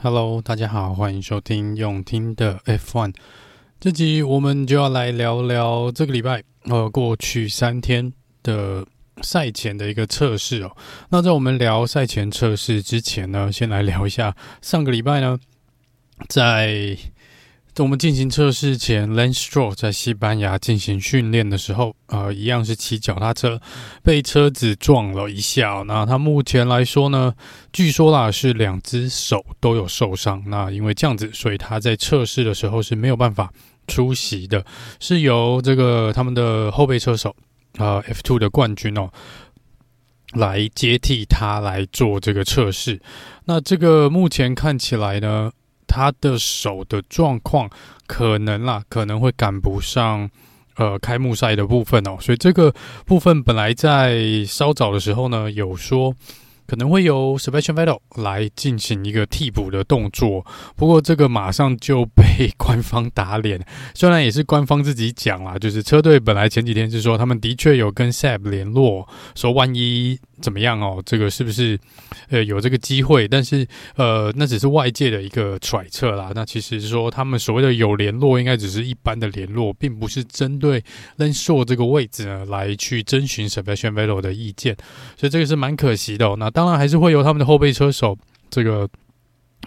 Hello，大家好，欢迎收听永听的 F1。这集我们就要来聊聊这个礼拜呃过去三天的赛前的一个测试哦。那在我们聊赛前测试之前呢，先来聊一下上个礼拜呢，在。我们进行测试前，Lance Stroll 在西班牙进行训练的时候，呃，一样是骑脚踏车，被车子撞了一下。那他目前来说呢，据说啦是两只手都有受伤。那因为这样子，所以他在测试的时候是没有办法出席的，是由这个他们的后备车手、呃、F2 的冠军哦来接替他来做这个测试。那这个目前看起来呢。他的手的状况可能啦，可能会赶不上呃开幕赛的部分哦，所以这个部分本来在稍早的时候呢，有说。可能会由 Sebastian Vettel 来进行一个替补的动作，不过这个马上就被官方打脸。虽然也是官方自己讲啦，就是车队本来前几天是说他们的确有跟 Seb 联络，说万一怎么样哦，这个是不是呃有这个机会？但是呃那只是外界的一个揣测啦。那其实说他们所谓的有联络，应该只是一般的联络，并不是针对 Lance Stroll 这个位置呢来去征询 Sebastian Vettel 的意见，所以这个是蛮可惜的哦。那当然还是会由他们的后备车手这个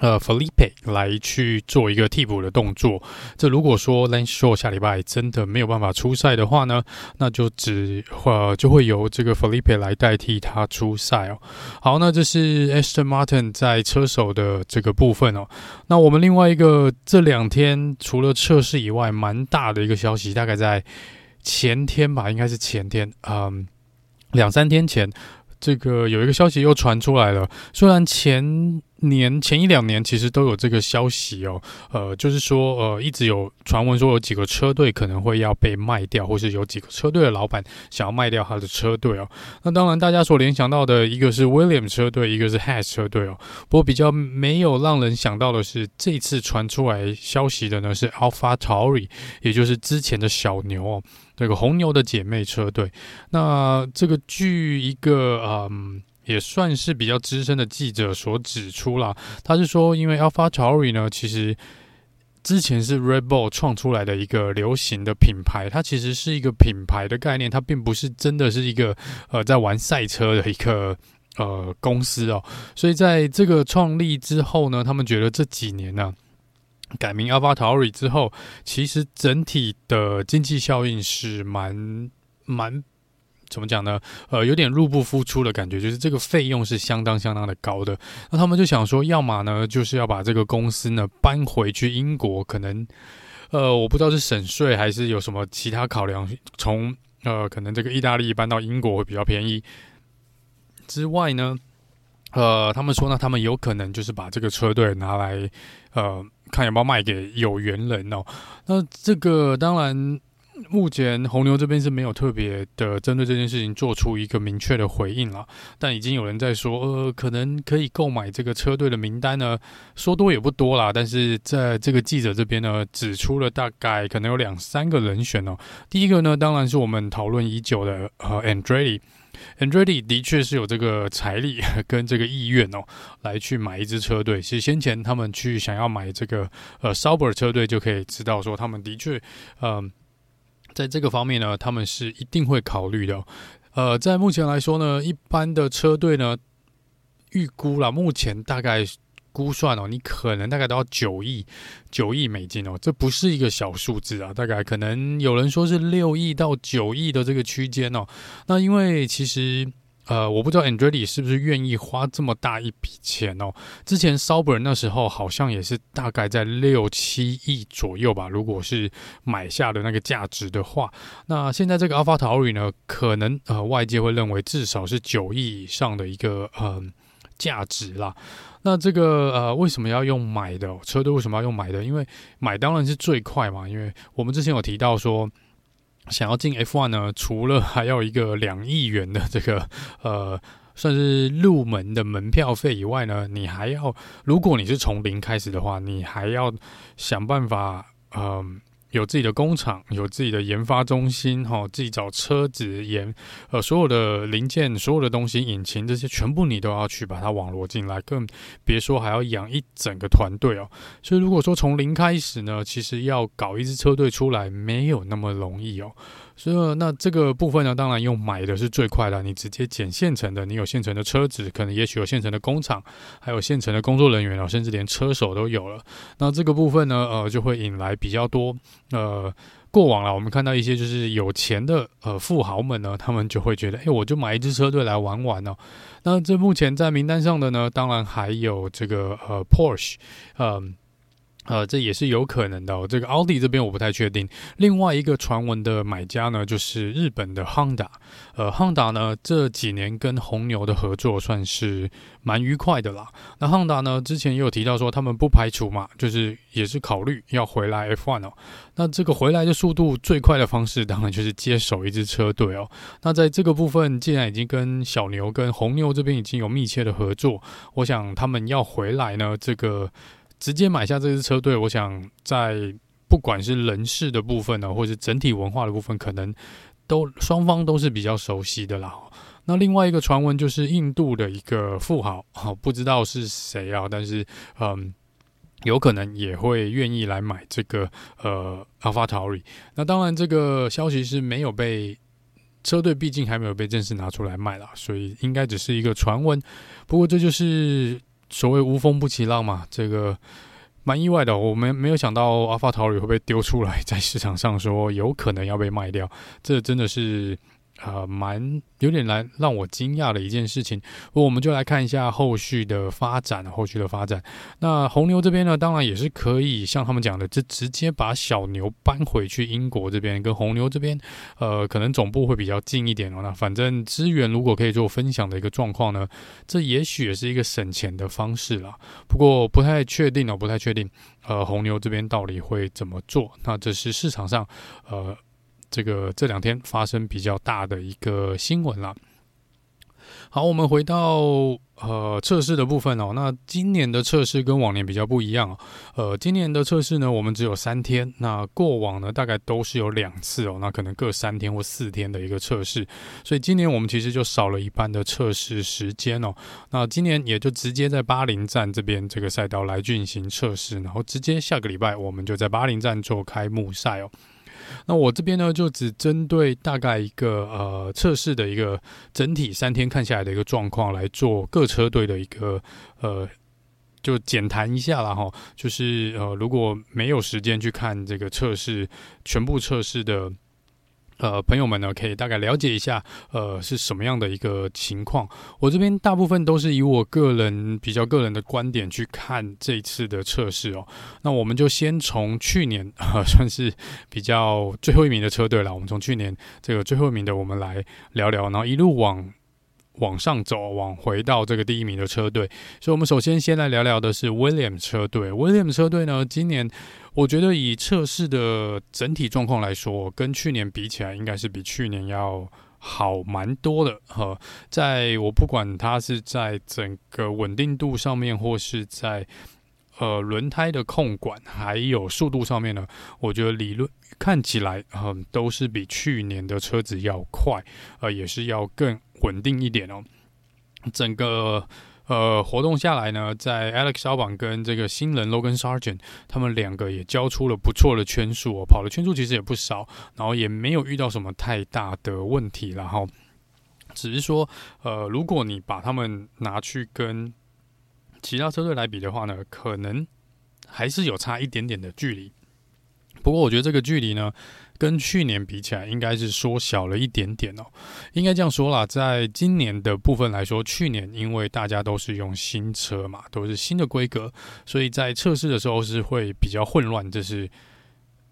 呃 Felipe 来去做一个替补的动作。这如果说 Lance Stroll 下礼拜真的没有办法出赛的话呢，那就只呃就会由这个 Felipe 来代替他出赛哦。好，那这是 Aston Martin 在车手的这个部分哦。那我们另外一个这两天除了测试以外，蛮大的一个消息，大概在前天吧，应该是前天，嗯，两三天前。这个有一个消息又传出来了，虽然前年前一两年其实都有这个消息哦，呃，就是说呃，一直有传闻说有几个车队可能会要被卖掉，或是有几个车队的老板想要卖掉他的车队哦。那当然，大家所联想到的一个是 William 车队，一个是 Has 车队哦。不过比较没有让人想到的是，这次传出来消息的呢是 AlphaTauri，也就是之前的小牛哦，这个红牛的姐妹车队。那这个据一个嗯。也算是比较资深的记者所指出了，他是说，因为 AlphaTauri 呢，其实之前是 Red Bull 创出来的一个流行的品牌，它其实是一个品牌的概念，它并不是真的是一个呃在玩赛车的一个呃公司哦。所以在这个创立之后呢，他们觉得这几年呢、改名 AlphaTauri 之后，其实整体的经济效应是蛮蛮。怎么讲呢？呃，有点入不敷出的感觉，就是这个费用是相当相当的高的。那他们就想说，要么呢，就是要把这个公司呢搬回去英国，可能呃，我不知道是省税还是有什么其他考量。从呃，可能这个意大利搬到英国会比较便宜。之外呢，呃，他们说呢，他们有可能就是把这个车队拿来呃，看有没有卖给有缘人哦。那这个当然。目前红牛这边是没有特别的针对这件事情做出一个明确的回应了，但已经有人在说，呃，可能可以购买这个车队的名单呢，说多也不多啦，但是在这个记者这边呢，指出了大概可能有两三个人选哦。第一个呢，当然是我们讨论已久的呃，Andretti，Andretti 的确是有这个财力 跟这个意愿哦，来去买一支车队。其实先前他们去想要买这个呃 Sauber 车队，就可以知道说他们的确嗯。呃在这个方面呢，他们是一定会考虑的。呃，在目前来说呢，一般的车队呢，预估啦，目前大概估算哦，你可能大概都要九亿九亿美金哦，这不是一个小数字啊，大概可能有人说是六亿到九亿的这个区间哦。那因为其实。呃，我不知道 Andretti 是不是愿意花这么大一笔钱哦。之前 Sauber 那时候好像也是大概在六七亿左右吧，如果是买下的那个价值的话，那现在这个 AlphaTauri 呢，可能呃外界会认为至少是九亿以上的一个呃价值啦。那这个呃为什么要用买的车队？为什么要用买的？因为买当然是最快嘛，因为我们之前有提到说。想要进 F1 呢，除了 还要一个两亿元的这个呃，算是入门的门票费以外呢，你还要，如果你是从零开始的话，你还要想办法，嗯、有自己的工厂，有自己的研发中心，哈，自己找车子研，呃，所有的零件、所有的东西、引擎这些，全部你都要去把它网罗进来，更别说还要养一整个团队哦。所以如果说从零开始呢，其实要搞一支车队出来，没有那么容易哦。所以那这个部分呢，当然用买的是最快的，你直接捡现成的，你有现成的车子，可能也许有现成的工厂，还有现成的工作人员哦，甚至连车手都有了。那这个部分呢，呃，就会引来比较多。呃，过往了，我们看到一些就是有钱的呃富豪们呢，他们就会觉得，哎，我就买一支车队来玩玩哦。那这目前在名单上的呢，当然还有这个呃 Porsche，嗯。呃，这也是有可能的。这个奥迪这边我不太确定。另外一个传闻的买家呢，就是日本的 Honda。呃，Honda 呢这几年跟红牛的合作算是蛮愉快的啦。那 Honda 呢之前也有提到说，他们不排除嘛，就是也是考虑要回来 F1 哦。那这个回来的速度最快的方式，当然就是接手一支车队哦。那在这个部分，既然已经跟小牛跟红牛这边已经有密切的合作，我想他们要回来呢，这个。直接买下这支车队，我想在不管是人事的部分呢，或者整体文化的部分，可能都双方都是比较熟悉的啦。那另外一个传闻就是印度的一个富豪，不知道是谁啊，但是嗯，有可能也会愿意来买这个呃 Alpha t a r i。那当然，这个消息是没有被车队，毕竟还没有被正式拿出来卖啦，所以应该只是一个传闻。不过这就是。所谓无风不起浪嘛，这个蛮意外的。我们没有想到阿法桃李会被丢出来，在市场上说有可能要被卖掉，这真的是。呃，蛮有点来让我惊讶的一件事情。我们就来看一下后续的发展，后续的发展。那红牛这边呢，当然也是可以像他们讲的，就直接把小牛搬回去英国这边，跟红牛这边，呃，可能总部会比较近一点哦。那反正资源如果可以做分享的一个状况呢，这也许也是一个省钱的方式啦。不过不太确定哦，不太确定。呃，红牛这边到底会怎么做？那这是市场上，呃。这个这两天发生比较大的一个新闻了。好，我们回到呃测试的部分哦。那今年的测试跟往年比较不一样哦。呃，今年的测试呢，我们只有三天。那过往呢，大概都是有两次哦。那可能各三天或四天的一个测试。所以今年我们其实就少了一半的测试时间哦。那今年也就直接在巴林站这边这个赛道来进行测试，然后直接下个礼拜我们就在巴林站做开幕赛哦。那我这边呢，就只针对大概一个呃测试的一个整体三天看下来的一个状况来做各车队的一个呃，就简谈一下啦哈。就是呃，如果没有时间去看这个测试全部测试的。呃，朋友们呢，可以大概了解一下，呃，是什么样的一个情况。我这边大部分都是以我个人比较个人的观点去看这一次的测试哦。那我们就先从去年，呃，算是比较最后一名的车队了。我们从去年这个最后一名的，我们来聊聊，然后一路往。往上走，往回到这个第一名的车队，所以我们首先先来聊聊的是 William 车队。William 车队呢，今年我觉得以测试的整体状况来说，跟去年比起来，应该是比去年要好蛮多的。哈，在我不管它是在整个稳定度上面，或是在呃轮胎的控管，还有速度上面呢，我觉得理论看起来，嗯、都是比去年的车子要快，呃，也是要更。稳定一点哦，整个呃活动下来呢，在 Alex Albon 跟这个新人 Logan Sargent 他们两个也交出了不错的圈数哦，跑的圈数其实也不少，然后也没有遇到什么太大的问题，然后只是说呃，如果你把他们拿去跟其他车队来比的话呢，可能还是有差一点点的距离。不过我觉得这个距离呢，跟去年比起来，应该是缩小了一点点哦。应该这样说啦，在今年的部分来说，去年因为大家都是用新车嘛，都是新的规格，所以在测试的时候是会比较混乱，这是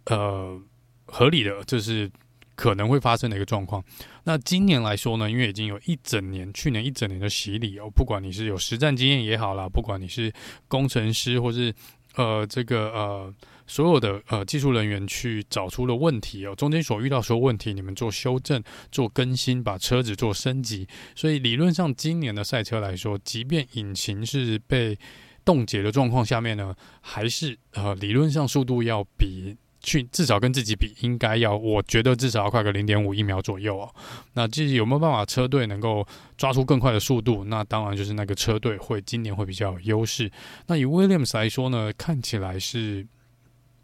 呃合理的，这是可能会发生的一个状况。那今年来说呢，因为已经有一整年，去年一整年的洗礼哦，不管你是有实战经验也好啦，不管你是工程师或是呃这个呃。所有的呃技术人员去找出了问题哦，中间所遇到所有问题，你们做修正、做更新，把车子做升级。所以理论上，今年的赛车来说，即便引擎是被冻结的状况下面呢，还是呃理论上速度要比去至少跟自己比，应该要我觉得至少要快个零点五一秒左右哦。那至于有没有办法车队能够抓出更快的速度，那当然就是那个车队会今年会比较有优势。那以 Williams 来说呢，看起来是。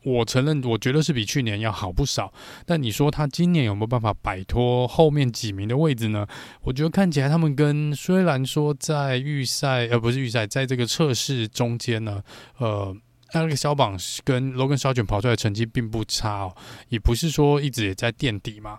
我承认，我觉得是比去年要好不少。但你说他今年有没有办法摆脱后面几名的位置呢？我觉得看起来他们跟虽然说在预赛，呃，不是预赛，在这个测试中间呢，呃，那个肖榜跟罗根肖卷跑出来的成绩并不差哦，也不是说一直也在垫底嘛。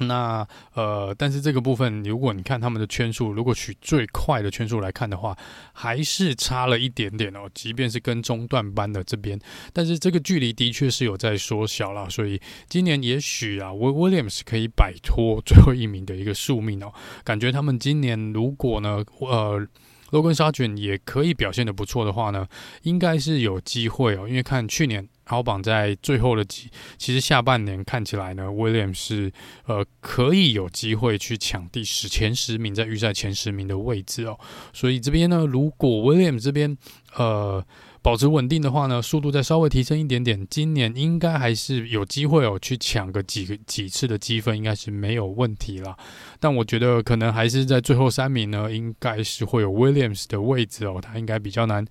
那呃，但是这个部分，如果你看他们的圈数，如果取最快的圈数来看的话，还是差了一点点哦。即便是跟中段班的这边，但是这个距离的确是有在缩小了。所以今年也许啊，Williams 可以摆脱 最后一名的一个宿命哦。感觉他们今年如果呢，呃。Logan Sargent 也可以表现得不错的话呢，应该是有机会哦。因为看去年超榜在最后的几，其实下半年看起来呢，Williams 是呃可以有机会去抢第十前十名，在预赛前十名的位置哦。所以这边呢，如果 Williams 这边呃。保持稳定的话呢，速度再稍微提升一点点，今年应该还是有机会哦，去抢个几个几次的积分，应该是没有问题啦。但我觉得可能还是在最后三名呢，应该是会有 Williams 的位置哦，他应该比较难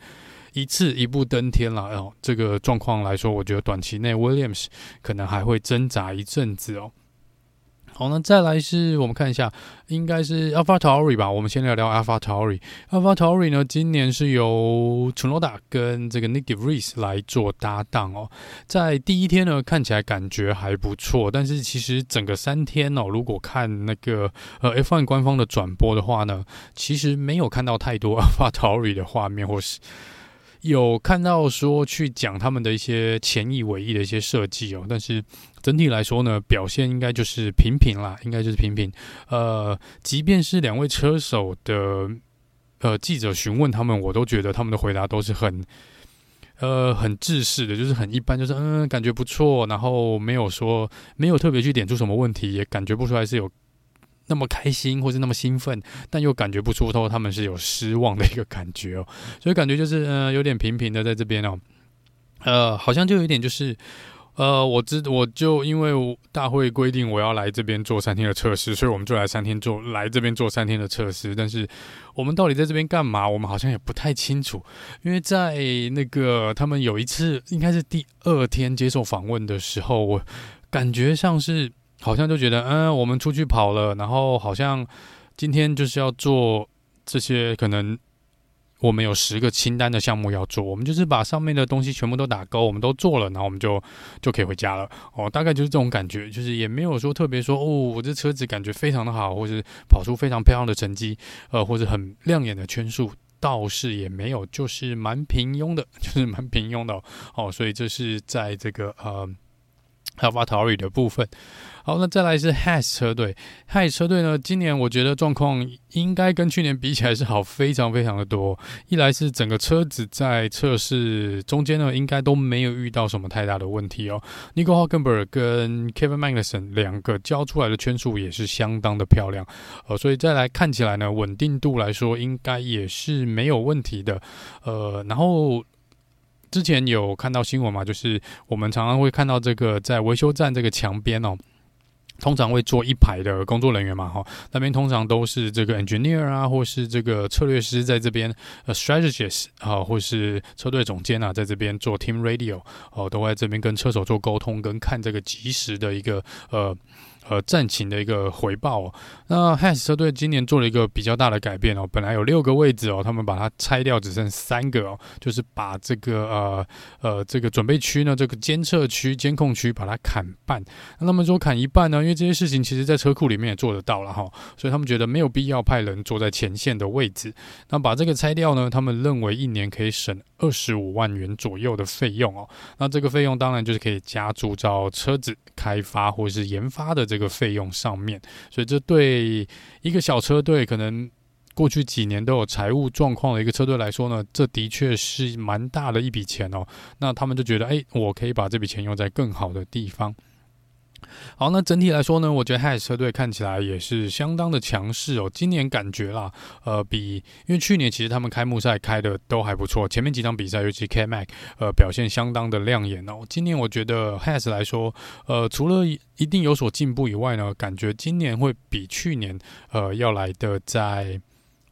一次一步登天了哦。这个状况来说，我觉得短期内 Williams 可能还会挣扎一阵子哦。好，那再来是我们看一下，应该是 AlphaTauri 吧。我们先聊聊 AlphaTauri。AlphaTauri 呢，今年是由 c h u n o d a 跟这个 Nyck de Vries 来做搭档哦。在第一天呢，看起来感觉还不错，但是其实整个三天哦，如果看那个呃 F1 官方的转播的话呢，其实没有看到太多 AlphaTauri 的画面，或是有看到说去讲他们的一些前翼尾翼的一些设计哦，但是。整体来说呢，表现应该就是平平啦，应该就是平平。呃，即便是两位车手的呃记者询问他们，我都觉得他们的回答都是很呃很制式的，就是很一般，就是嗯感觉不错，然后没有说没有特别去点出什么问题，也感觉不出来是有那么开心或是那么兴奋，但又感觉不出头他们是有失望的一个感觉哦，所以感觉就是嗯、呃、有点平平的在这边哦，呃，好像就有一点就是。呃，我知我就因为大会规定我要来这边做三天的测试，所以我们就来三天做来这边做三天的测试。但是我们到底在这边干嘛？我们好像也不太清楚。因为在那个他们有一次应该是第二天接受访问的时候，我感觉像是好像就觉得，嗯，我们出去跑了，然后好像今天就是要做这些可能。我们有十个清单的项目要做，我们就是把上面的东西全部都打勾，我们都做了，然后我们就 就可以回家了。哦，大概就是这种感觉，就是也没有说特别说哦，我这车子感觉非常的好，或是跑出非常漂亮的成绩，呃，或者很亮眼的圈数，倒是也没有，就是蛮平庸的，就是蛮平庸的哦。哦，所以这是在这个呃。AlphaTauri 的部分，好，那再来是 Has 车队。Has 车队呢，今年我觉得状况应该跟去年比起来是好非常非常的多。一来是整个车子在测试中间呢，应该都没有遇到什么太大的问题哦。Nico Hulkenberg 跟 Kevin Magnussen 两个交出来的圈数也是相当的漂亮，呃，所以再来看起来呢，稳定度来说应该也是没有问题的，呃，然后。之前有看到新闻嘛，就是我们常常会看到这个在维修站这个墙边哦，通常会坐一排的工作人员嘛，哈，那边通常都是这个 engineer 啊，或是这个策略师在这边，呃，strategist 啊，或是车队总监啊，在这边做 team radio 哦，都会在这边跟车手做沟通，跟看这个即时的一个呃。呃，战情的一个回报哦。那 Has 车队今年做了一个比较大的改变哦，本来有六个位置哦，他们把它拆掉，只剩三个哦，就是把这个呃呃这个准备区呢，这个监测区、监控区把它砍半。那他们说砍一半呢，因为这些事情其实在车库里面也做得到了哈，所以他们觉得没有必要派人坐在前线的位置。那把这个拆掉呢，他们认为一年可以省二十五万元左右的费用哦。那这个费用当然就是可以加注到车子开发或是研发的这个。费用上面，所以这对一个小车队，可能过去几年都有财务状况的一个车队来说呢，这的确是蛮大的一笔钱哦。那他们就觉得，哎，我可以把这笔钱用在更好的地方。好，那整体来说呢，我觉得 HAS 车队看起来也是相当的强势哦。今年感觉啦，呃，比因为去年其实他们开幕赛开的都还不错，前面几场比赛，尤其 K-Mag，呃，表现相当的亮眼哦。今年我觉得 HAS 来说，呃，除了一定有所进步以外呢，感觉今年会比去年呃要来的再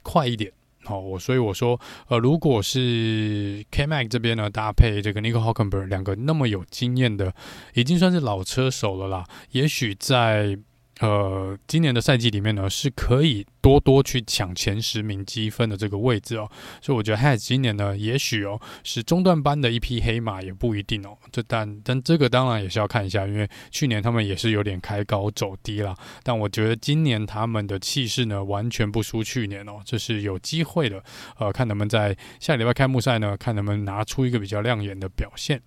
快一点。好，我所以我说，呃，如果是 Kmax 这边呢，搭配这个 Nico Hulkenberg 两个那么有经验的，已经算是老车手了啦，也许在。呃，今年的赛季里面呢，是可以多多去抢前十名积分的这个位置哦，所以我觉得 Has 今年呢，也许哦是中段班的一匹黑马，也不一定哦。这但但这个当然也是要看一下，因为去年他们也是有点开高走低啦。但我觉得今年他们的气势呢，完全不输去年哦，这是有机会的。呃，看能不能在下礼拜开幕赛呢，看能不能拿出一个比较亮眼的表现。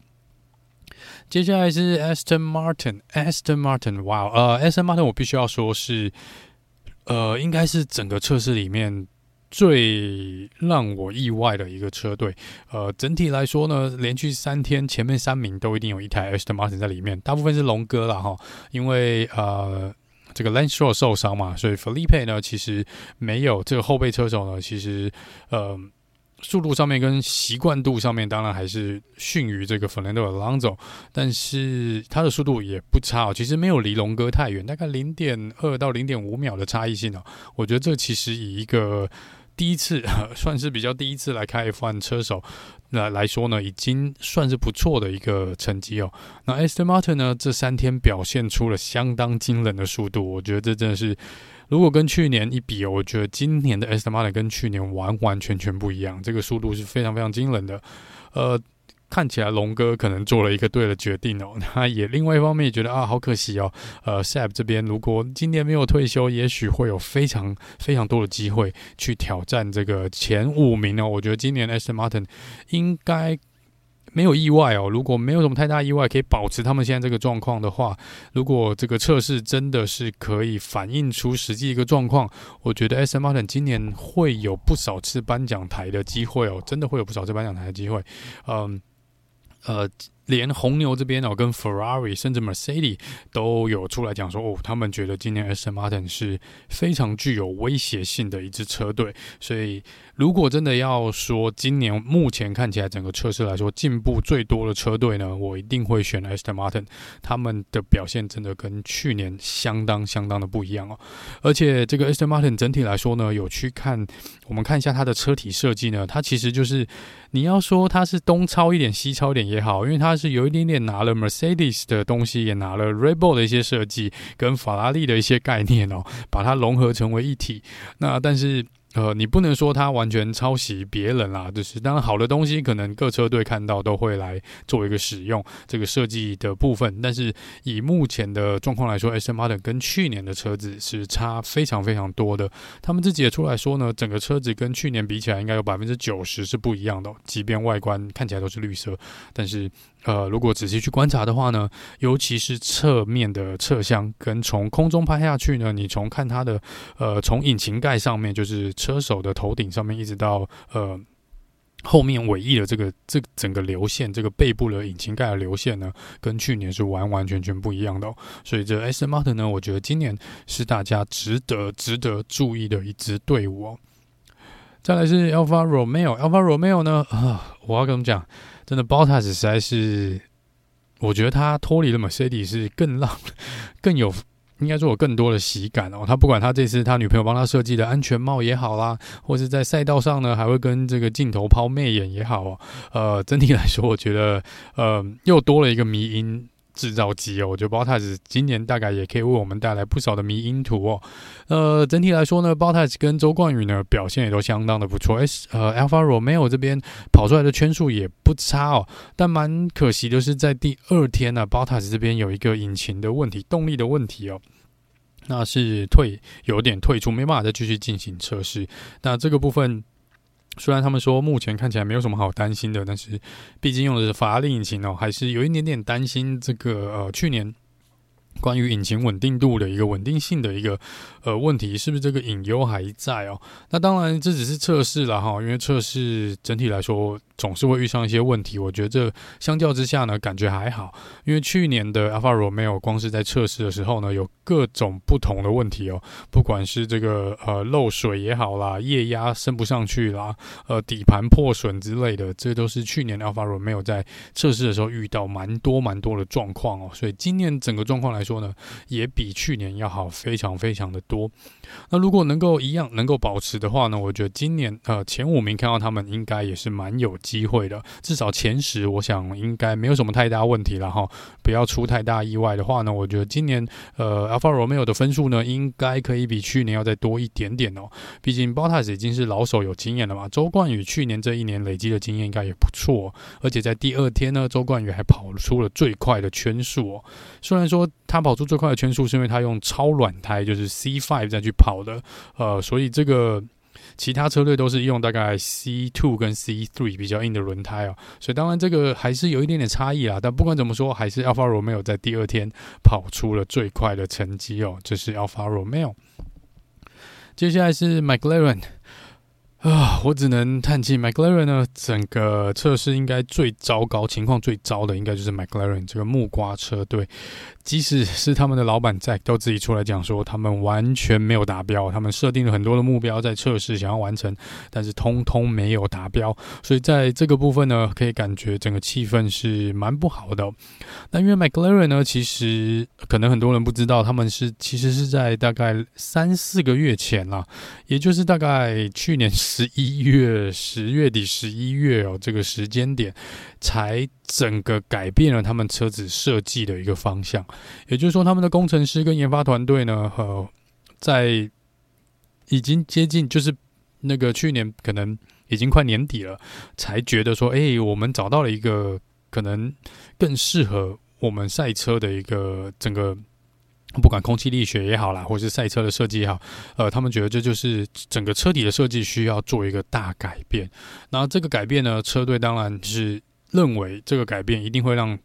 接下来是 Aston Martin，Aston Martin，哇，呃，Aston Martin，我必须要说是，呃，应该是整个测试里面最让我意外的一个车队。呃，整体来说呢，连续三天前面三名都一定有一台 Aston Martin 在里面，大部分是龙哥了哈，因为呃，这个 Lance Stroll 受伤嘛，所以 Felipe 呢其实没有这个后备车手呢，其实呃。速度上面跟习惯度上面，当然还是逊于这个 Fernando Alonso，但是他的速度也不差哦，其实没有离龙哥太远，大概零点二到零点五秒的差异性哦。我觉得这其实以一个第一次，算是比较第一次来开 F1 车手来来说呢，已经算是不错的一个成绩哦。那 Aston Martin 呢，这三天表现出了相当惊人的速度，我觉得这真的是。如果跟去年一比，我觉得今年的 Aston Martin 跟去年完完全全不一样，这个速度是非常非常惊人的。呃，看起来龙哥可能做了一个对的决定哦。他也另外一方面也觉得啊，好可惜哦。呃，Seb 这边如果今年没有退休，也许会有非常非常多的机会去挑战这个前五名哦。我觉得今年 Aston Martin 应该。没有意外哦，如果没有什么太大意外，可以保持他们现在这个状况的话，如果这个测试真的是可以反映出实际一个状况，我觉得 S M Martin 今年会有不少次颁奖台的机会哦，真的会有不少次颁奖台的机会，嗯，呃。连红牛这边哦，跟 Ferrari 甚至 Mercedes 都有出来讲说哦，他们觉得今年 S M Martin 是非常具有威胁性的一支车队。所以，如果真的要说今年目前看起来整个测试来说进步最多的车队呢，我一定会选 Aston Martin。他们的表现真的跟去年相当相当的不一样哦。而且，这个 Aston Martin 整体来说呢，有去看，我们看一下它的车体设计呢，它其实就是你要说它是东抄一点西抄一点也好，因为它。是有一点点拿了 Mercedes 的东西，也拿了 Red Bull 的一些设计，跟法拉利的一些概念哦，把它融合成为一体。那但是。呃，你不能说它完全抄袭别人啦，就是当然好的东西，可能各车队看到都会来做一个使用这个设计的部分。但是以目前的状况来说 smart 跟去年的车子是差非常非常多的。他们自己也出来说呢，整个车子跟去年比起来，应该有百分之九十是不一样的。即便外观看起来都是绿色，但是呃，如果仔细去观察的话呢，尤其是侧面的侧箱跟从空中拍下去呢，你从看它的呃，从引擎盖上面就是。车手的头顶上面，一直到呃后面尾翼的这个这整个流线，这个背部的引擎盖的流线呢，跟去年是完完全全不一样的哦。所以这 s martin 呢，我觉得今年是大家值得值得注意的一支队伍哦。再来是 Alpha Romeo，Alpha Romeo 呢啊，我要跟你们讲，真的 Bottas 实在是，我觉得他脱离了 Mercedes 是更让 更有。应该说有更多的喜感哦。他不管他这次他女朋友帮他设计的安全帽也好啦，或是在赛道上呢，还会跟这个镜头抛媚眼也好哦。呃，整体来说，我觉得呃又多了一个迷因制造机哦。我觉得 Bottas 今年大概也可以为我们带来不少的迷因图哦。呃，整体来说呢，Bottas 跟周冠宇呢表现也都相当的不错。S 呃，Alpha Romeo 这边跑出来的圈数也不差哦。但蛮可惜的是，在第二天呢，Bottas 这边有一个引擎的问题，动力的问题哦。那是退有点退出，没办法再继续进行测试。那这个部分虽然他们说目前看起来没有什么好担心的，但是毕竟用的是法拉利引擎哦，还是有一点点担心这个呃去年关于引擎稳定度的一个稳定性的一个呃问题，是不是这个隐忧还在哦？那当然这只是测试了哈，因为测试整体来说。总是会遇上一些问题。我觉得这相较之下呢，感觉还好，因为去年的 Alfa Romeo 光是在测试的时候呢，有各种不同的问题哦，不管是这个呃漏水也好啦，液压升不上去啦，呃底盘破损之类的，这都是去年 Alfa Romeo 在测试的时候遇到蛮多蛮多的状况哦。所以今年整个状况来说呢，也比去年要好非常非常的多。那如果能够一样能够保持的话呢，我觉得今年呃前五名看到他们应该也是蛮有机会的，至少前十我想应该没有什么太大问题了哈。不要出太大意外的话呢，我觉得今年呃 Alfa Romeo 的分数呢应该可以比去年要再多一点点哦。毕竟 Bottas 已经是老手有经验了嘛，周冠宇去年这一年累积的经验应该也不错，而且在第二天呢，周冠宇还跑出了最快的圈速哦。虽然说他跑出最快的圈速是因为他用超软胎，就是 C5 再去跑的，呃，所以这个其他车队都是用大概 C two 跟 C three 比较硬的轮胎哦，所以当然这个还是有一点点差异啦。但不管怎么说，还是 Alfa Romeo 在第二天跑出了最快的成绩哦，这是 Alfa Romeo。接下来是 McLaren。啊，我只能叹气。McLaren 呢，整个测试应该最糟糕，情况最糟的应该就是 McLaren 这个木瓜车队。即使是他们的老板在，都自己出来讲说，他们完全没有达标。他们设定了很多的目标在测试，想要完成，但是通通没有达标。所以在这个部分呢，可以感觉整个气氛是蛮不好的。那因为 McLaren 呢，其实可能很多人不知道，他们是其实是在大概三四个月前啦，也就是大概去年十一月、十月底、十一月哦，这个时间点才整个改变了他们车子设计的一个方向。也就是说，他们的工程师跟研发团队呢，呃，在已经接近，就是那个去年可能已经快年底了，才觉得说，哎，我们找到了一个可能更适合我们赛车的一个整个，不管空气力学也好啦，或是赛车的设计也好，呃，他们觉得这就是整个车体的设计需要做一个大改变。那这个改变呢，车队当然是认为这个改变一定会让。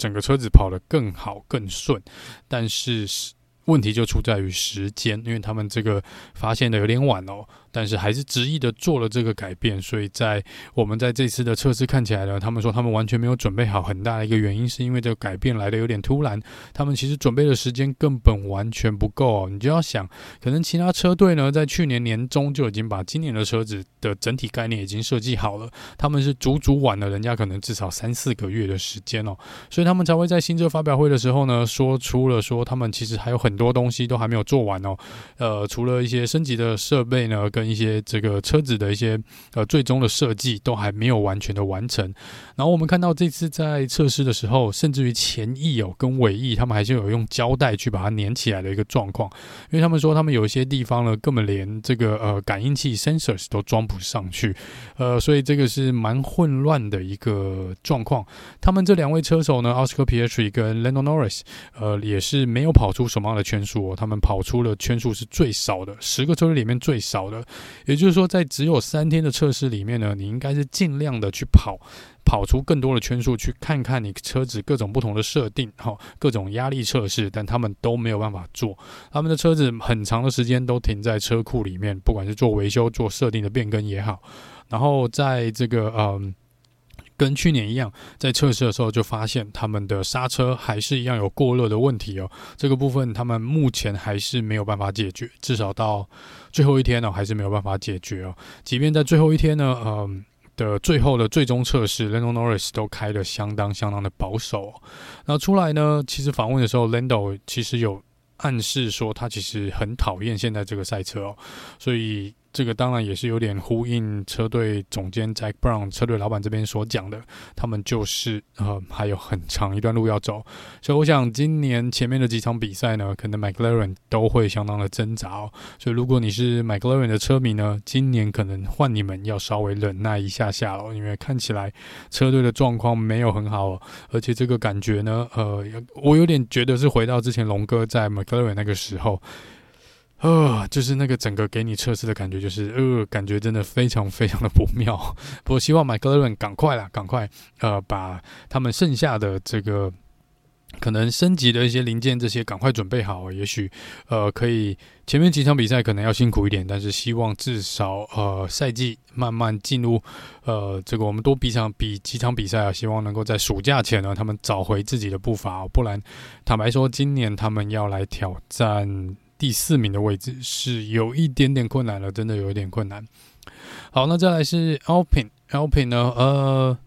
整个车子跑得更好更顺，但是问题就出在于时间，因为他们这个发现的有点晚哦。但是还是执意的做了这个改变，所以在我们在这次的测试看起来呢，他们说他们完全没有准备好，很大的一个原因是因为这个改变来的有点突然，他们其实准备的时间根本完全不够哦。你就要想，可能其他车队呢在去年年中就已经把今年的车子的整体概念已经设计好了，他们是足足晚了人家可能至少三四个月的时间哦，所以他们才会在新车发表会的时候呢说出了说他们其实还有很多东西都还没有做完哦，呃，除了一些升级的设备呢。跟跟一些这个车子的一些呃最终的设计都还没有完全的完成，然后我们看到这次在测试的时候，甚至于前翼哦跟尾翼，他们还是有用胶带去把它粘起来的一个状况，因为他们说他们有一些地方呢根本连这个呃感应器 sensors 都装不上去，呃，所以这个是蛮混乱的一个状况。他们这两位车手呢，Oscar Piastri 跟 Lando Norris，呃，也是没有跑出什么样的圈数哦，他们跑出了圈数是最少的，十个车队里面最少的。也就是说，在只有三天的测试里面呢，你应该是尽量的去跑，跑出更多的圈数，去看看你车子各种不同的设定，哈，各种压力测试，但他们都没有办法做。他们的车子很长的时间都停在车库里面，不管是做维修、做设定的变更也好，然后在这个嗯。跟去年一样，在测试的时候就发现他们的刹车还是一样有过热的问题哦。这个部分他们目前还是没有办法解决，至少到最后一天呢，还是没有办法解决哦。即便在最后一天呢，嗯的最后的最终测试，Lando Norris 都开的相当相当的保守。那出来呢，其实访问的时候，Lando 其实有暗示说他其实很讨厌现在这个赛车哦，所以。这个当然也是有点呼应车队总监 Jack Brown 车队老板这边所讲的，他们就是呃还有很长一段路要走，所以我想今年前面的几场比赛呢，可能 McLaren 都会相当的挣扎哦。所以如果你是 McLaren 的车迷呢，今年可能换你们要稍微忍耐一下下了，因为看起来车队的状况没有很好，而且这个感觉呢，呃，我有点觉得是回到之前龙哥在 McLaren 那个时候。呃，就是那个整个给你测试的感觉，就是呃，感觉真的非常非常的不妙。不过希望 McLaren 赶快啦，赶快呃，把他们剩下的这个可能升级的一些零件，这些赶快准备好。也许，呃，可以前面几场比赛可能要辛苦一点，但是希望至少呃赛季慢慢进入，呃，这个我们多比场比几场比赛啊，希望能够在暑假前呢，他们找回自己的步伐。不然，坦白说，今年他们要来挑战第四名的位置是有一点点困难了，真的有一点困难。好，那再来是 Alpine，Alpine 呢，呃。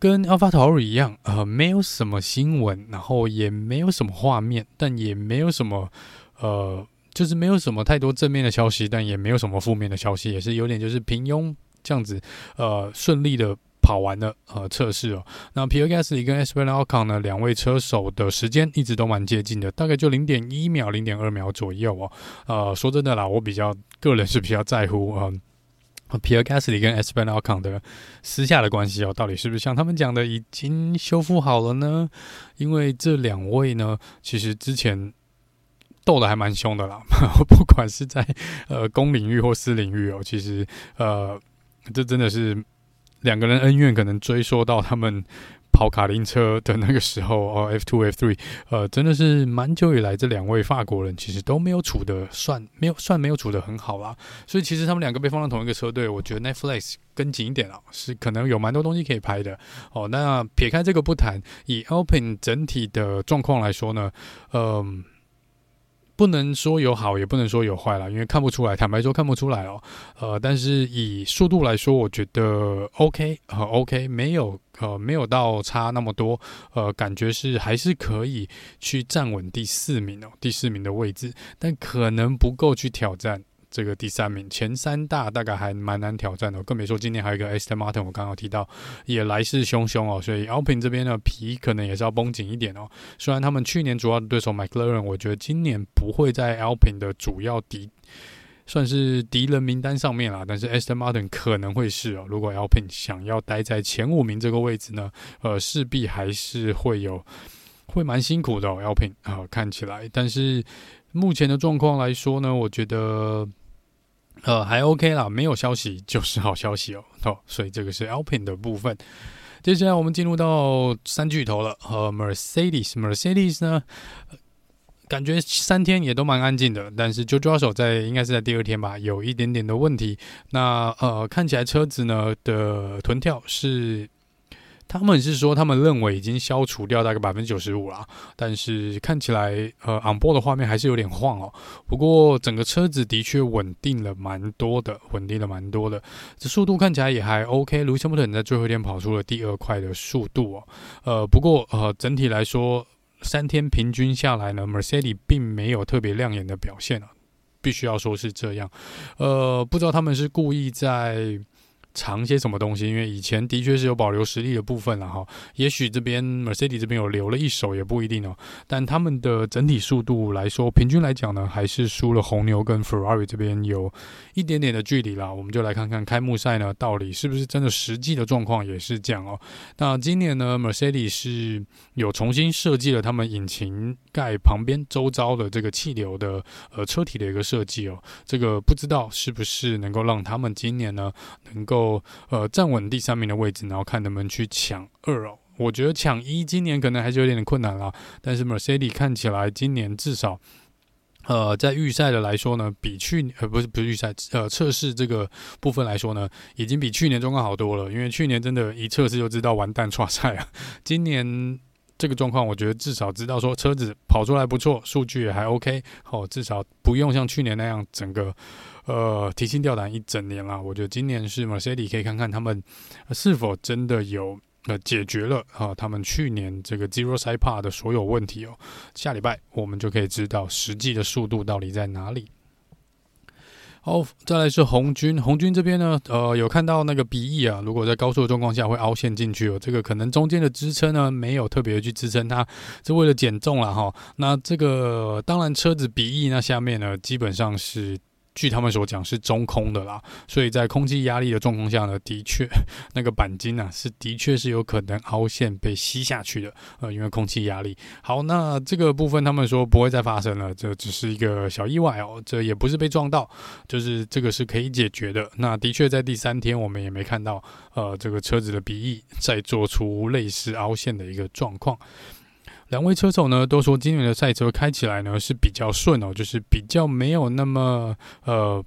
跟 AlphaTauri 一样，呃，没有什么新闻，然后也没有什么画面，但也没有什么，呃，就是没有什么太多正面的消息，但也没有什么负面的消息，也是有点就是平庸这样子，呃，顺利的跑完了呃测试哦。那 Pierre Gasly 跟 Esteban Ocon 呢，两位车手的时间一直都蛮接近的，大概就零点一秒、零点二秒左右哦。呃，说真的啦，我比较个人是比较在乎啊。呃 Pierre Gasly 跟 Esteban Ocon 的私下的关系哦，到底是不是像他们讲的已经修复好了呢？因为这两位呢，其实之前斗的还蛮凶的啦，不管是在呃公领域或私领域哦，其实呃，这真的是两个人恩怨，可能追溯到他们。跑卡丁车的那个时候哦，F two F three，呃，真的是蛮久以来，这两位法国人其实都没有处的算没有算没有处的很好啦。所以其实他们两个被放到同一个车队，我觉得 Netflix 跟紧一点啊，是可能有蛮多东西可以拍的哦。那撇开这个不谈，以 Alpine 整体的状况来说呢，嗯、不能说有好，也不能说有坏了，因为看不出来。坦白说，看不出来哦。呃，但是以速度来说，我觉得 OK，呃，OK，没有呃，没有到差那么多。呃，感觉是还是可以去站稳第四名哦，第四名的位置，但可能不够去挑战。这个第三名，前三大大概还蛮难挑战的，更别说今年还有一个 Aston Martin，我刚刚提到也来势汹汹哦，所以 Alpine 这边的皮可能也是要绷紧一点哦。虽然他们去年主要的对手 McLaren，我觉得今年不会在 Alpine 的主要敌，算是敌人名单上面啦，但是 Aston Martin 可能会是哦。如果 Alpine 想要待在前五名这个位置呢，呃，势必还是会有会蛮辛苦的，Alpine 啊，呃，看起来。但是目前的状况来说呢，我觉得。呃，还 OK 啦，没有消息就是好消息哦。哦，所以这个是 Alpine 的部分。接下来我们进入到三巨头了。呃，Mercedes，Mercedes 呢，感觉三天也都蛮安静的，但是 Jojo 手在应该是在第二天吧，有一点点的问题。那呃，看起来车子呢的臀跳是。他们是说，他们认为已经消除掉大概百分之九十五了，但是看起来，呃，onboard 的画面还是有点晃哦。不过整个车子的确稳定了蛮多的，稳定了蛮多的。这速度看起来也还 OK。Lewis Hamilton 在最后一天跑出了第二快的速度哦。呃，不过呃，整体来说，三天平均下来呢，Mercedes 并没有特别亮眼的表现啊，必须要说是这样。呃，不知道他们是故意在。藏些什么东西？因为以前的确是有保留实力的部分了哈。也许这边 Mercedes 这边有留了一手，也不一定哦。但他们的整体速度来说，平均来讲呢，还是输了红牛跟 Ferrari 这边有一点点的距离啦。我们就来看看开幕赛呢，到底是不是真的实际的状况也是这样哦。那今年呢，Mercedes 是有重新设计了他们引擎盖旁边周遭的这个气流的呃车体的一个设计哦。这个不知道是不是能够让他们今年呢能够。呃，站稳第三名的位置，然后看能不能去抢二哦。我觉得抢一今年可能还是有点点困难啦。但是 Mercedes 看起来今年至少，呃，在预赛的来说呢，比去呃不是不是预赛呃测试这个部分来说呢，已经比去年状况好多了。因为去年真的，一测试就知道完蛋剉赛啊。今年这个状况，我觉得至少知道说车子跑出来不错，数据也还 OK。好，至少不用像去年那样整个。呃，提心吊胆一整年了。我觉得今年是 Mercedes 可以看看他们是否真的有呃解决了啊，他们去年这个 Zero Side Pod 的所有问题哦。下礼拜我们就可以知道实际的速度到底在哪里。好，再来是红军，红军这边呢，呃，有看到那个鼻翼啊，如果在高速的状况下会凹陷进去哦，这个可能中间的支撑呢没有特别去支撑它，是为了减重了哈。那这个当然车子鼻翼那下面呢，基本上是。据他们所讲是中空的啦，所以在空气压力的状况下呢，的确那个钣金啊是的确是有可能凹陷被吸下去的，呃，因为空气压力。好，那这个部分他们说不会再发生了，这只是一个小意外哦，这也不是被撞到，就是这个是可以解决的。那的确在第三天我们也没看到，呃，这个车子的鼻翼再做出类似凹陷的一个状况。两位车手呢都说今年的赛车开起来呢是比较顺哦，就是比较没有那么呃。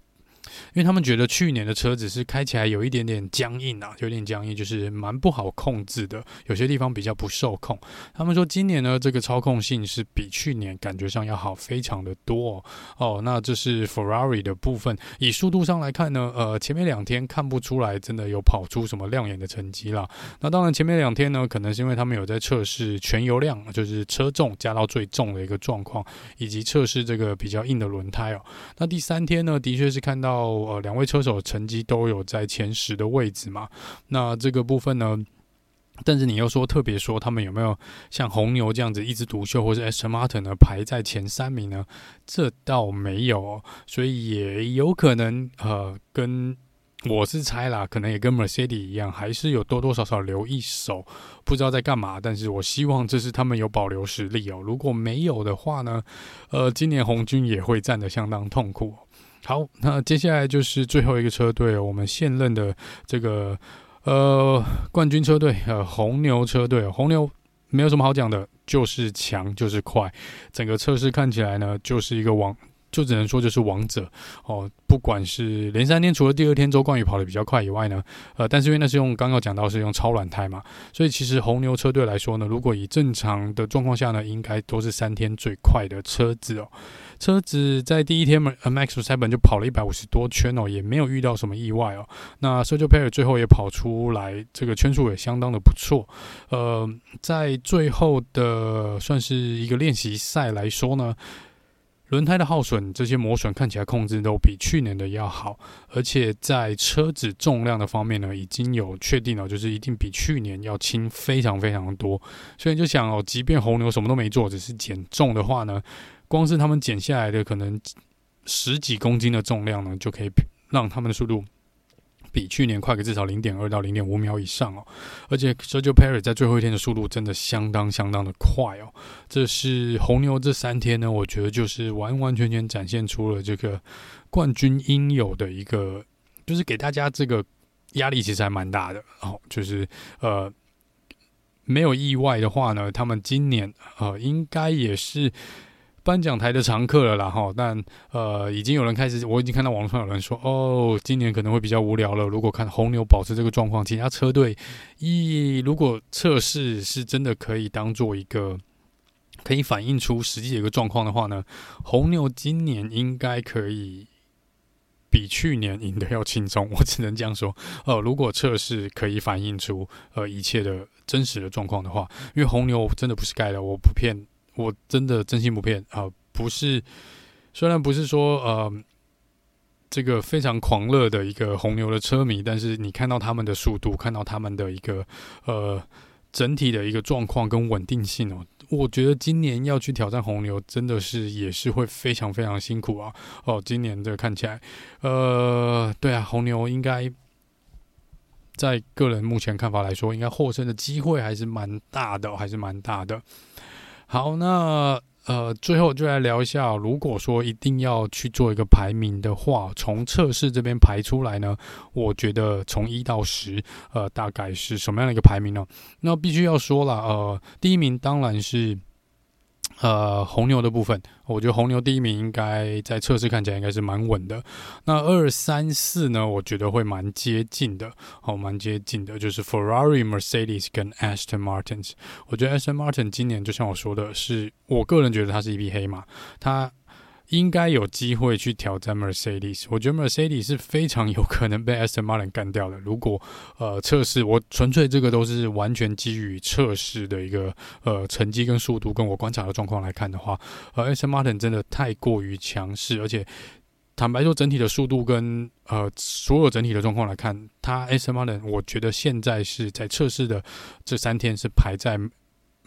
因为他们觉得去年的车子是开起来有一点点僵硬啊，有点僵硬，就是蛮不好控制的，有些地方比较不受控。他们说今年呢，这个操控性是比去年感觉上要好非常的多哦。那这是 Ferrari 的部分，以速度上来看呢，呃，前面两天看不出来真的有跑出什么亮眼的成绩啦。那当然前面两天呢，可能是因为他们有在测试全油量，就是车重加到最重的一个状况，以及测试这个比较硬的轮胎哦。那第三天呢，的确是看到。呃，两位车手成绩都有在前十的位置嘛？那这个部分呢？但是你又说特别说他们有没有像红牛这样子一枝独秀，或是 Aston Martin 呢排在前三名呢？这倒没有，所以也有可能呃，跟我是猜啦，可能也跟 Mercedes 一样，还是有多多少少留一手，不知道在干嘛。但是我希望这是他们有保留实力哦。如果没有的话呢？呃，今年红军也会战得相当痛苦。好，那接下来就是最后一个车队，我们现任的这个呃冠军车队呃红牛车队，红牛没有什么好讲的，就是强就是快，整个测试看起来呢就是一个王。就只能说就是王者哦，不管是连三天，除了第二天周冠宇跑得比较快以外呢，呃，但是因为那是用刚刚讲到是用超软胎嘛，所以其实红牛车队来说呢，如果以正常的状况下呢，应该都是三天最快的车子哦。车子在第一天，Max Verstappen 就跑了一百五十多圈哦，也没有遇到什么意外哦。那 Sergio p e r 最后也跑出来，这个圈数也相当的不错。呃，在最后的算是一个练习赛来说呢。轮胎的耗损，这些磨损看起来控制都比去年的要好，而且在车子重量的方面呢，已经有确定了，就是一定比去年要轻非常非常多。所以就想哦，即便红牛什么都没做，只是减重的话呢，光是他们减下来的可能十几公斤的重量呢，就可以让他们的速度。比去年快个至少零点二到零点五秒以上哦，而且 Sergio Perry 在最后一天的速度真的相当相当的快哦。这是红牛这三天呢，我觉得就是完完全全展现出了这个冠军应有的一个，就是给大家这个压力其实还蛮大的哦。就是呃，没有意外的话呢，他们今年呃应该也是。颁奖台的常客了啦，哈，但呃，已经有人开始，我已经看到网络上有人说，哦，今年可能会比较无聊了。如果看红牛保持这个状况，其他车队一如果测试是真的可以当做一个可以反映出实际的一个状况的话呢，红牛今年应该可以比去年赢得要轻松。我只能这样说，呃，如果测试可以反映出呃一切的真实的状况的话，因为红牛真的不是盖的，我不骗。我真的真心不骗啊、不是，虽然不是说呃，这个非常狂热的一个红牛的车迷，但是你看到他们的速度，看到他们的一个呃整体的一个状况跟稳定性哦，我觉得今年要去挑战红牛，真的是也是会非常非常辛苦啊。哦，今年这个看起来，呃，对啊，红牛应该在个人目前看法来说，应该获胜的机会还是蛮大的，还是蛮大的。好，那呃，最后就来聊一下，如果说一定要去做一个排名的话，从测试这边排出来呢，我觉得从一到十，呃，大概是什么样的一个排名呢？那必须要说了，呃，第一名当然是。呃，红牛的部分，我觉得红牛第一名应该在测试看起来应该是蛮稳的。那二三四呢，我觉得会蛮接近的，哦，蛮接近的，就是 Ferrari、Mercedes 跟 Aston Martins。我觉得 Aston Martin 今年就像我说的是，我个人觉得它是一匹黑马，它。应该有机会去挑战 Mercedes，我觉得 Mercedes 是非常有可能被 Aston Martin 干掉的。如果呃测试，我纯粹这个都是完全基于测试的一个呃成绩跟速度，跟我观察的状况来看的话，呃 Aston Martin 真的太过于强势，而且坦白说，整体的速度跟呃所有整体的状况来看，他 Aston Martin 我觉得现在是在测试的这三天是排在。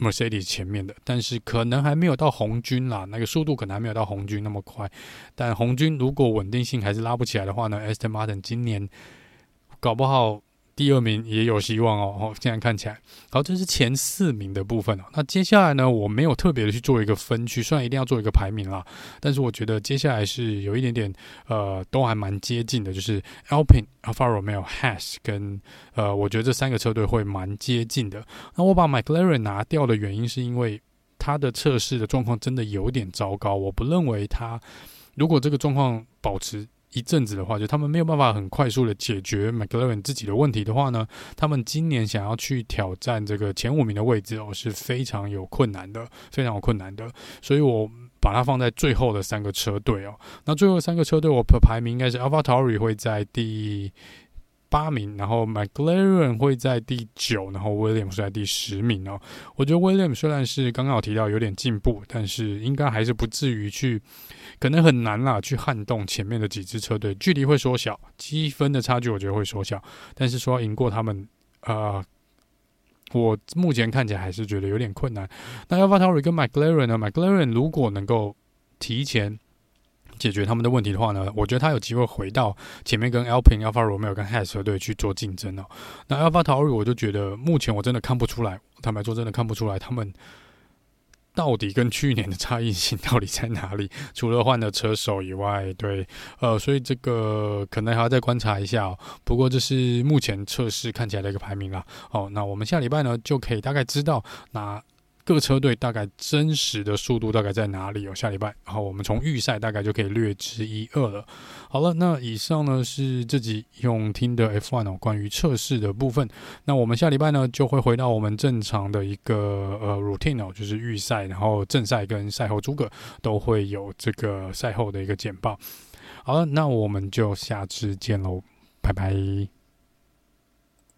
Mercedes 前面的，但是可能还没有到红军啦，那个速度可能还没有到红军那么快。但红军如果稳定性还是拉不起来的话呢，Aston Martin 今年搞不好。第二名也有希望哦，哦，现在看起来，好，这是前四名的部分哦。那接下来呢，我没有特别的去做一个分区，虽然一定要做一个排名啦，但是我觉得接下来是有一点点，呃，都还蛮接近的，就是 Alpine、Alfa Romeo、Haas 跟呃，我觉得这三个车队会蛮接近的。那我把 McLaren 拿掉的原因是因为他的测试的状况真的有点糟糕。我不认为他如果这个状况保持一阵子的话，就他们没有办法很快速的解决 McLaren 自己的问题的话呢，他们今年想要去挑战这个前五名的位置哦，是非常有困难的，非常有困难的。所以我把它放在最后的三个车队哦。那最后三个车队，我排名应该是 AlphaTory 会在第八名，然后 McLaren 会在第九，然后 Williams 在第十名哦。我觉得 Williams 虽然是刚刚有提到有点进步，但是应该还是不至于去，可能很难啦，去撼动前面的几支车队，距离会缩小，积分的差距我觉得会缩小，但是说赢过他们，呃，我目前看起来还是觉得有点困难。那 AlphaTauri 跟 McLaren 呢？McLaren 如果能够提前。解决他们的问题的话呢，我觉得他有机会回到前面跟 Alpine、Alpha Romeo 跟 Has 车队去做竞争哦。那 AlphaTauri 我就觉得目前我真的看不出来，坦白说真的看不出来他们到底跟去年的差异性到底在哪里？除了换了车手以外，对，呃，所以这个可能还要再观察一下哦。不过这是目前测试看起来的一个排名啦。哦，那我们下礼拜呢就可以大概知道那。各车队大概真实的速度大概在哪里？哦，下礼拜，然后我们从预赛大概就可以略知一二了。好了，那以上呢是这集用听的 F1 哦，关于测试的部分。那我们下礼拜呢就会回到我们正常的一个呃 routine 哦，就是预赛，然后正赛跟赛后诸葛都会有这个赛后的一个简报。好了，那我们就下次见喽，拜拜。